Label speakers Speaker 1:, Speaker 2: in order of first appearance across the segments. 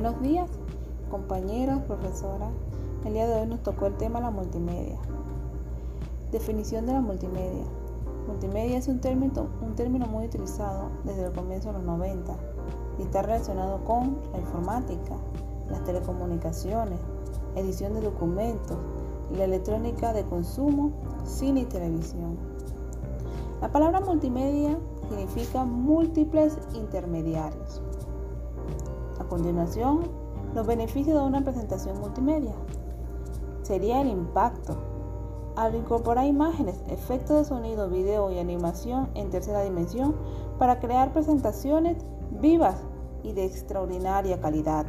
Speaker 1: Buenos días, compañeros, profesora. El día de hoy nos tocó el tema la multimedia. Definición de la multimedia. Multimedia es un término, un término muy utilizado desde el comienzo de los 90 y está relacionado con la informática, las telecomunicaciones, edición de documentos, la electrónica de consumo, cine y televisión. La palabra multimedia significa múltiples intermediarios. Continuación, los beneficios de una presentación multimedia. Sería el impacto. Al incorporar imágenes, efectos de sonido, video y animación en tercera dimensión para crear presentaciones vivas y de extraordinaria calidad.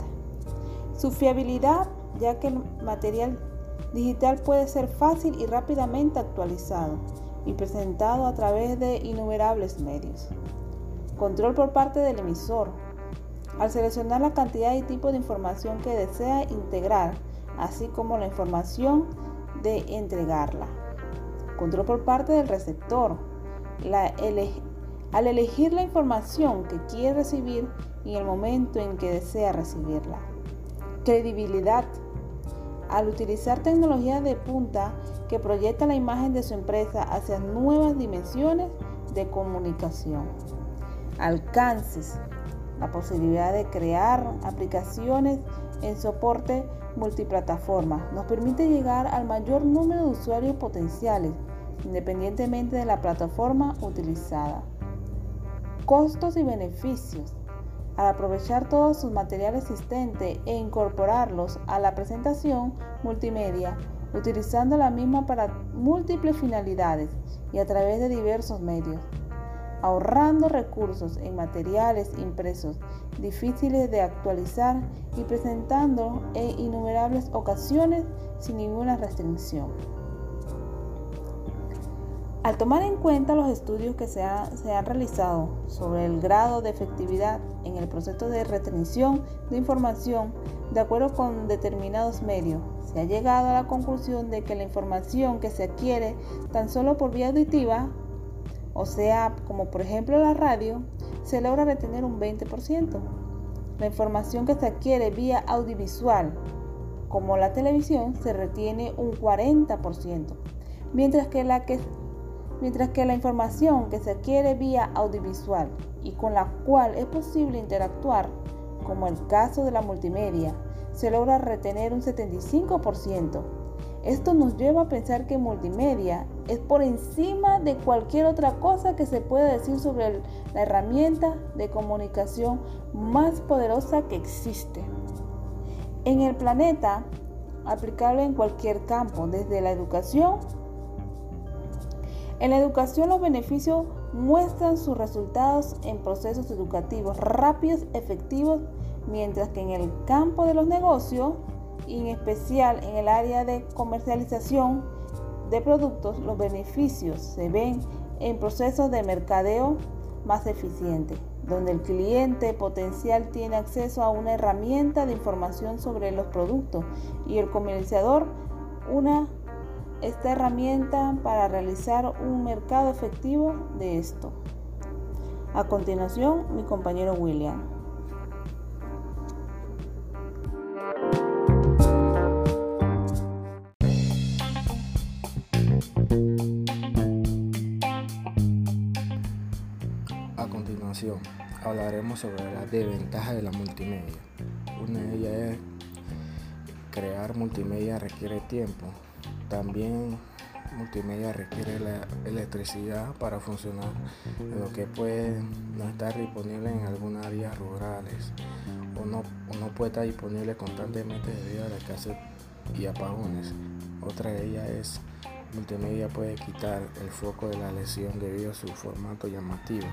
Speaker 1: Su fiabilidad, ya que el material digital puede ser fácil y rápidamente actualizado y presentado a través de innumerables medios. Control por parte del emisor. Al seleccionar la cantidad y tipo de información que desea integrar, así como la información de entregarla. Control por parte del receptor. al elegir la información que quiere recibir y el momento en que desea recibirla. Credibilidad al utilizar tecnología de punta que proyecta la imagen de su empresa hacia nuevas dimensiones de comunicación. Alcances, la posibilidad de crear aplicaciones en soporte multiplataforma. Nos permite llegar al mayor número de usuarios potenciales, independientemente de la plataforma utilizada. Costos y beneficios. Al aprovechar todos sus materiales existentes e incorporarlos a la presentación multimedia, utilizando la misma para múltiples finalidades y a través de diversos medios, ahorrando recursos en materiales impresos difíciles de actualizar y presentando en innumerables ocasiones sin ninguna restricción. Al tomar en cuenta los estudios que se, han realizado sobre el grado de efectividad en el proceso de retención de información de acuerdo con determinados medios, se ha llegado a la conclusión de que la información que se adquiere tan solo por vía auditiva, o sea, como por ejemplo la radio, se logra retener un 20%. La información que se adquiere vía audiovisual, como la televisión, se retiene un 40%, mientras que la que mientras que la información que se adquiere vía audiovisual y con la cual es posible interactuar, como el caso de la multimedia, se logra retener un 75%. Esto nos lleva a pensar que multimedia es por encima de cualquier otra cosa que se pueda decir sobre la herramienta de comunicación más poderosa que existe. En el planeta, aplicable en cualquier campo, desde la educación en la educación los beneficios muestran sus resultados en procesos educativos rápidos, efectivos, mientras que en el campo de los negocios, y en especial en el área de comercialización de productos, los beneficios se ven en procesos de mercadeo más eficientes, donde el cliente potencial tiene acceso a una herramienta de información sobre los productos y el comerciador una esta herramienta para realizar un mercado efectivo de esto. A continuación, mi compañero William.
Speaker 2: Hablaremos sobre las desventajas de la multimedia. Una de ellas es crear multimedia requiere tiempo, también multimedia requiere la electricidad para funcionar, lo que puede no estar disponible en algunas áreas rurales o no, no puede estar disponible constantemente debido a la escasez y apagones. Otra de ellas es multimedia puede quitar el foco de la lesión debido a su formato llamativo.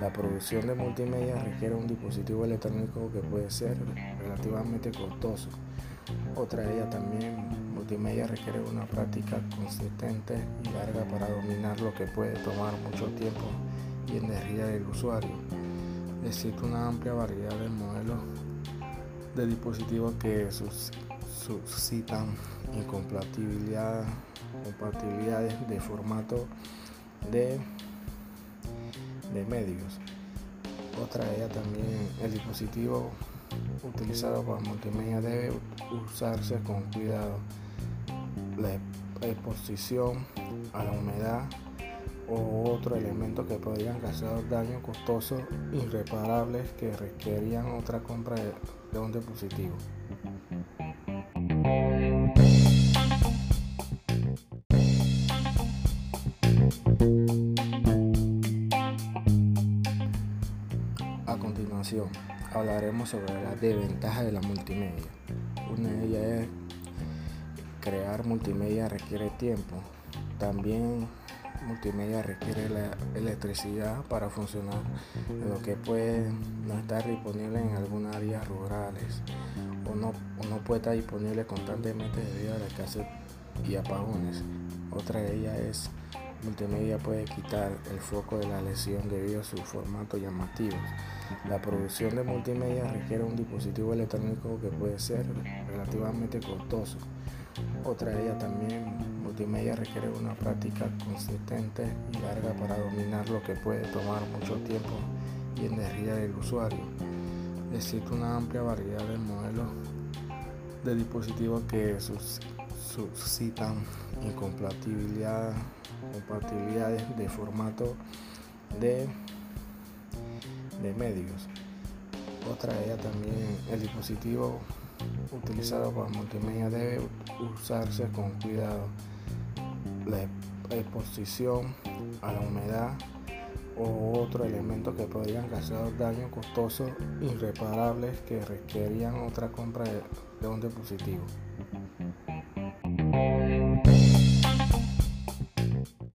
Speaker 2: La producción de multimedia requiere un dispositivo electrónico que puede ser relativamente costoso. Otra de ellas también multimedia requiere una práctica consistente y larga para dominar lo que puede tomar mucho tiempo y energía del usuario. Existe una amplia variedad de modelos de dispositivos que suscitan incompatibilidad, de formato de, de medios. Otra de también el dispositivo utilizado para multimedia debe usarse con cuidado. La exposición a la humedad o otro elemento que podrían causar daños costosos irreparables que requerían otra compra de un dispositivo. Hablaremos sobre las desventajas de la multimedia. Una de ellas es crear multimedia requiere tiempo. También multimedia requiere la electricidad para funcionar, lo que puede no estar disponible en algunas áreas rurales o no, no puede estar disponible constantemente debido a la escasez y apagones. Otra de ellas es multimedia puede quitar el foco de la lesión debido a su formato llamativo. La producción de multimedia requiere un dispositivo electrónico que puede ser relativamente costoso. Otra de también, multimedia requiere una práctica consistente y larga para dominar lo que puede tomar mucho tiempo y energía del usuario. Existe una amplia variedad de modelos de dispositivos que suscitan incompatibilidad, compatibilidades de formato de, de medios. Otra ellas también, el dispositivo utilizado para multimedia debe usarse con cuidado. La exposición a la humedad o otro elemento que podrían causar daños costosos irreparables que requerían otra compra de un dispositivo.